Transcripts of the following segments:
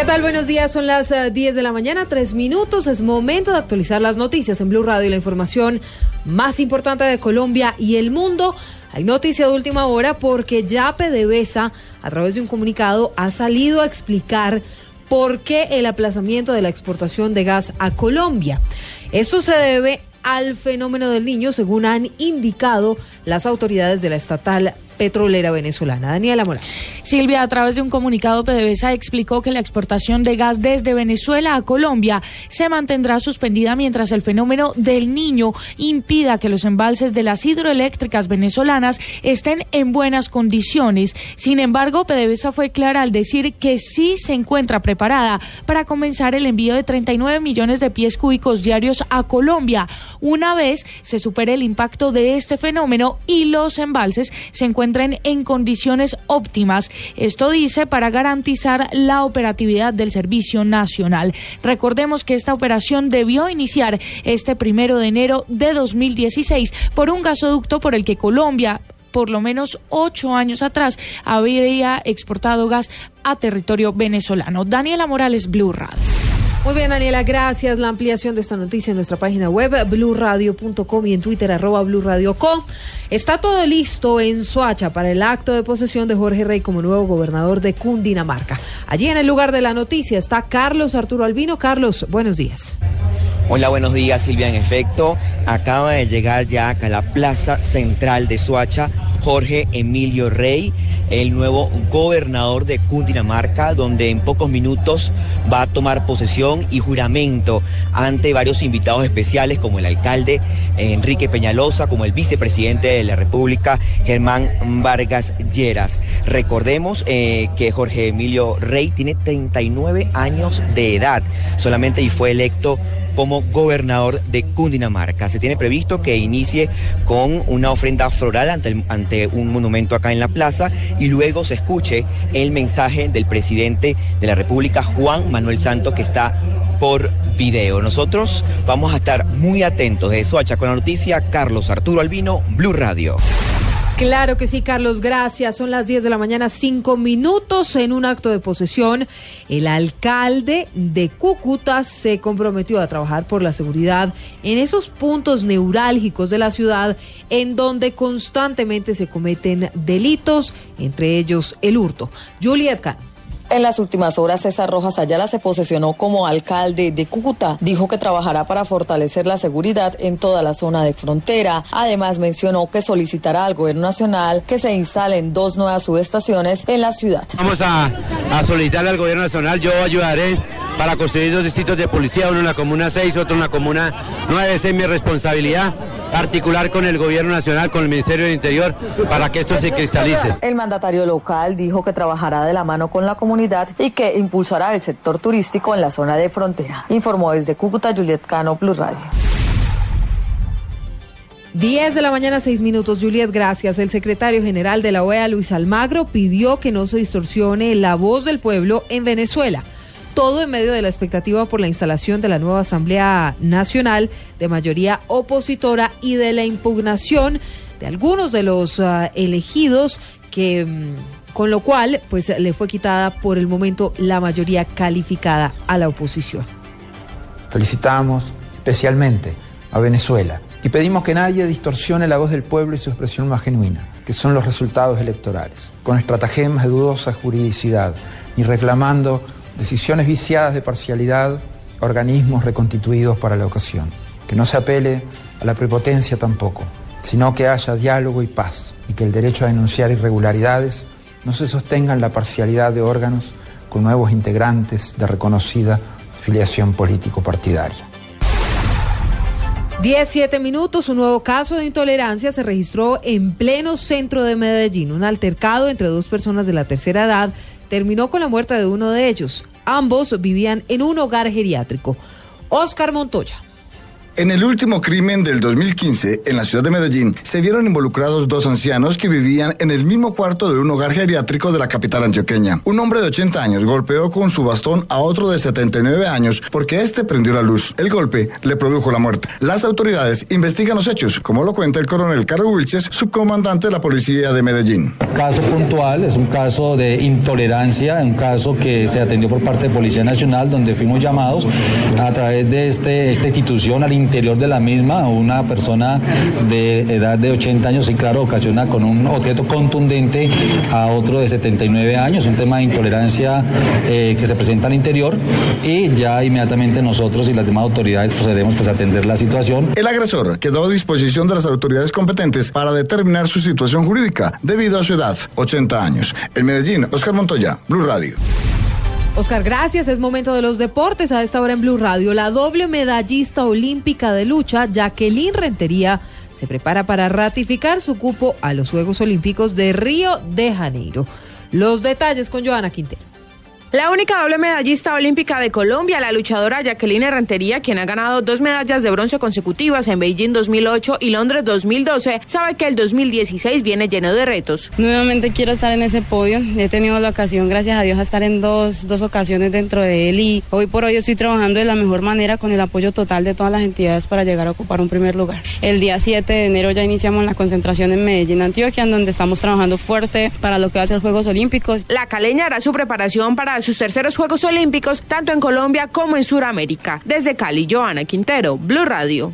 ¿Qué tal? Buenos días, son las 10 eh, de la mañana, tres minutos. Es momento de actualizar las noticias en Blue Radio la información más importante de Colombia y el mundo. Hay noticia de última hora porque ya PDVSA, a través de un comunicado, ha salido a explicar por qué el aplazamiento de la exportación de gas a Colombia. Esto se debe al fenómeno del niño, según han indicado las autoridades de la estatal petrolera venezolana. Daniela Morales. Silvia, a través de un comunicado, PDVSA explicó que la exportación de gas desde Venezuela a Colombia se mantendrá suspendida mientras el fenómeno del niño impida que los embalses de las hidroeléctricas venezolanas estén en buenas condiciones. Sin embargo, PDVSA fue clara al decir que sí se encuentra preparada para comenzar el envío de 39 millones de pies cúbicos diarios a Colombia, una vez se supere el impacto de este fenómeno y los embalses se en condiciones óptimas. Esto dice para garantizar la operatividad del Servicio Nacional. Recordemos que esta operación debió iniciar este primero de enero de 2016 por un gasoducto por el que Colombia por lo menos ocho años atrás habría exportado gas a territorio venezolano. Daniela Morales, Blue Radio. Muy bien, Daniela, gracias. La ampliación de esta noticia en nuestra página web, blurradio.com y en Twitter, arroba. Está todo listo en Soacha para el acto de posesión de Jorge Rey como nuevo gobernador de Cundinamarca. Allí en el lugar de la noticia está Carlos Arturo Albino. Carlos, buenos días. Hola, buenos días, Silvia. En efecto, acaba de llegar ya acá a la plaza central de Soacha Jorge Emilio Rey, el nuevo gobernador de Cundinamarca, donde en pocos minutos va a tomar posesión y juramento ante varios invitados especiales como el alcalde Enrique Peñalosa, como el vicepresidente de la República Germán Vargas Lleras. Recordemos eh, que Jorge Emilio Rey tiene 39 años de edad solamente y fue electo como gobernador de Cundinamarca. Se tiene previsto que inicie con una ofrenda floral ante, ante un monumento acá en la plaza y luego se escuche el mensaje del presidente de la República, Juan Manuel Santos, que está por video. Nosotros vamos a estar muy atentos de Soacha con la noticia. Carlos Arturo Albino, Blue Radio. Claro que sí, Carlos, gracias. Son las 10 de la mañana, cinco minutos. En un acto de posesión, el alcalde de Cúcuta se comprometió a trabajar por la seguridad en esos puntos neurálgicos de la ciudad en donde constantemente se cometen delitos, entre ellos el hurto. Juliet en las últimas horas, César Rojas Ayala se posesionó como alcalde de Cúcuta. Dijo que trabajará para fortalecer la seguridad en toda la zona de frontera. Además, mencionó que solicitará al gobierno nacional que se instalen dos nuevas subestaciones en la ciudad. Vamos a, a solicitar al gobierno nacional, yo ayudaré para construir dos distritos de policía, uno en la Comuna 6, otro en la Comuna 9. Esa es mi responsabilidad articular con el gobierno nacional, con el Ministerio del Interior, para que esto se cristalice. El mandatario local dijo que trabajará de la mano con la comunidad y que impulsará el sector turístico en la zona de frontera. Informó desde Cúcuta Juliet Cano, Plus Radio. 10 de la mañana, 6 minutos. Juliet, gracias. El secretario general de la OEA, Luis Almagro, pidió que no se distorsione la voz del pueblo en Venezuela todo en medio de la expectativa por la instalación de la nueva Asamblea Nacional de mayoría opositora y de la impugnación de algunos de los ah, elegidos que mm, con lo cual pues le fue quitada por el momento la mayoría calificada a la oposición. Felicitamos especialmente a Venezuela y pedimos que nadie distorsione la voz del pueblo y su expresión más genuina, que son los resultados electorales, con estratagemas de dudosa juridicidad, ni reclamando decisiones viciadas de parcialidad, organismos reconstituidos para la ocasión. Que no se apele a la prepotencia tampoco, sino que haya diálogo y paz, y que el derecho a denunciar irregularidades no se sostenga en la parcialidad de órganos con nuevos integrantes de reconocida filiación político-partidaria. 17 minutos, un nuevo caso de intolerancia se registró en pleno centro de Medellín. Un altercado entre dos personas de la tercera edad terminó con la muerte de uno de ellos. Ambos vivían en un hogar geriátrico. Oscar Montoya. En el último crimen del 2015, en la ciudad de Medellín, se vieron involucrados dos ancianos que vivían en el mismo cuarto de un hogar geriátrico de la capital antioqueña. Un hombre de 80 años golpeó con su bastón a otro de 79 años porque este prendió la luz. El golpe le produjo la muerte. Las autoridades investigan los hechos, como lo cuenta el coronel Carlos Wilches, subcomandante de la policía de Medellín. Caso puntual, es un caso de intolerancia, un caso que se atendió por parte de Policía Nacional, donde fuimos llamados a través de este, esta institución al interior de la misma, una persona de edad de 80 años y claro, ocasiona con un objeto contundente a otro de 79 años, un tema de intolerancia eh, que se presenta al interior y ya inmediatamente nosotros y las demás autoridades procederemos pues a atender la situación. El agresor quedó a disposición de las autoridades competentes para determinar su situación jurídica debido a su edad, 80 años. En Medellín, Oscar Montoya, Blue Radio. Oscar, gracias. Es momento de los deportes. A esta hora en Blue Radio, la doble medallista olímpica de lucha, Jacqueline Rentería, se prepara para ratificar su cupo a los Juegos Olímpicos de Río de Janeiro. Los detalles con Joana Quintero. La única doble medallista olímpica de Colombia, la luchadora Jacqueline Rentería, quien ha ganado dos medallas de bronce consecutivas en Beijing 2008 y Londres 2012, sabe que el 2016 viene lleno de retos. Nuevamente quiero estar en ese podio. He tenido la ocasión, gracias a Dios, a estar en dos, dos ocasiones dentro de él y hoy por hoy estoy trabajando de la mejor manera con el apoyo total de todas las entidades para llegar a ocupar un primer lugar. El día 7 de enero ya iniciamos la concentración en Medellín, Antioquia, en donde estamos trabajando fuerte para lo que va a ser Juegos Olímpicos. La caleña hará su preparación para sus terceros Juegos Olímpicos, tanto en Colombia como en Sudamérica. Desde Cali, Joana Quintero, Blue Radio.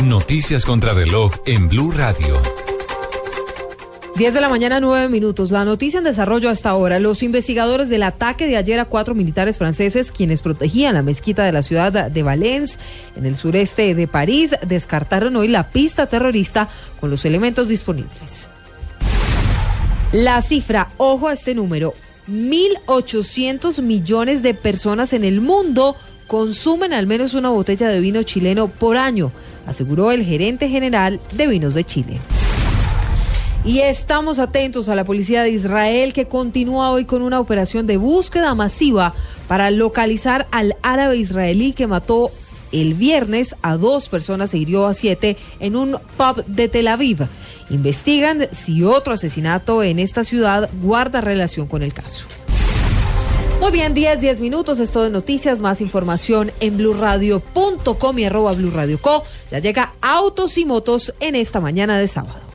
Noticias contra reloj en Blue Radio. 10 de la mañana, 9 minutos. La noticia en desarrollo hasta ahora. Los investigadores del ataque de ayer a cuatro militares franceses, quienes protegían la mezquita de la ciudad de Valence, en el sureste de París, descartaron hoy la pista terrorista con los elementos disponibles. La cifra, ojo a este número, 1.800 millones de personas en el mundo consumen al menos una botella de vino chileno por año, aseguró el gerente general de Vinos de Chile. Y estamos atentos a la policía de Israel que continúa hoy con una operación de búsqueda masiva para localizar al árabe israelí que mató el viernes a dos personas e hirió a siete en un pub de Tel Aviv. Investigan si otro asesinato en esta ciudad guarda relación con el caso. Muy bien, 10, 10 minutos, esto de noticias, más información en blurradio.com y arroba blurradioco. Ya llega Autos y Motos en esta mañana de sábado.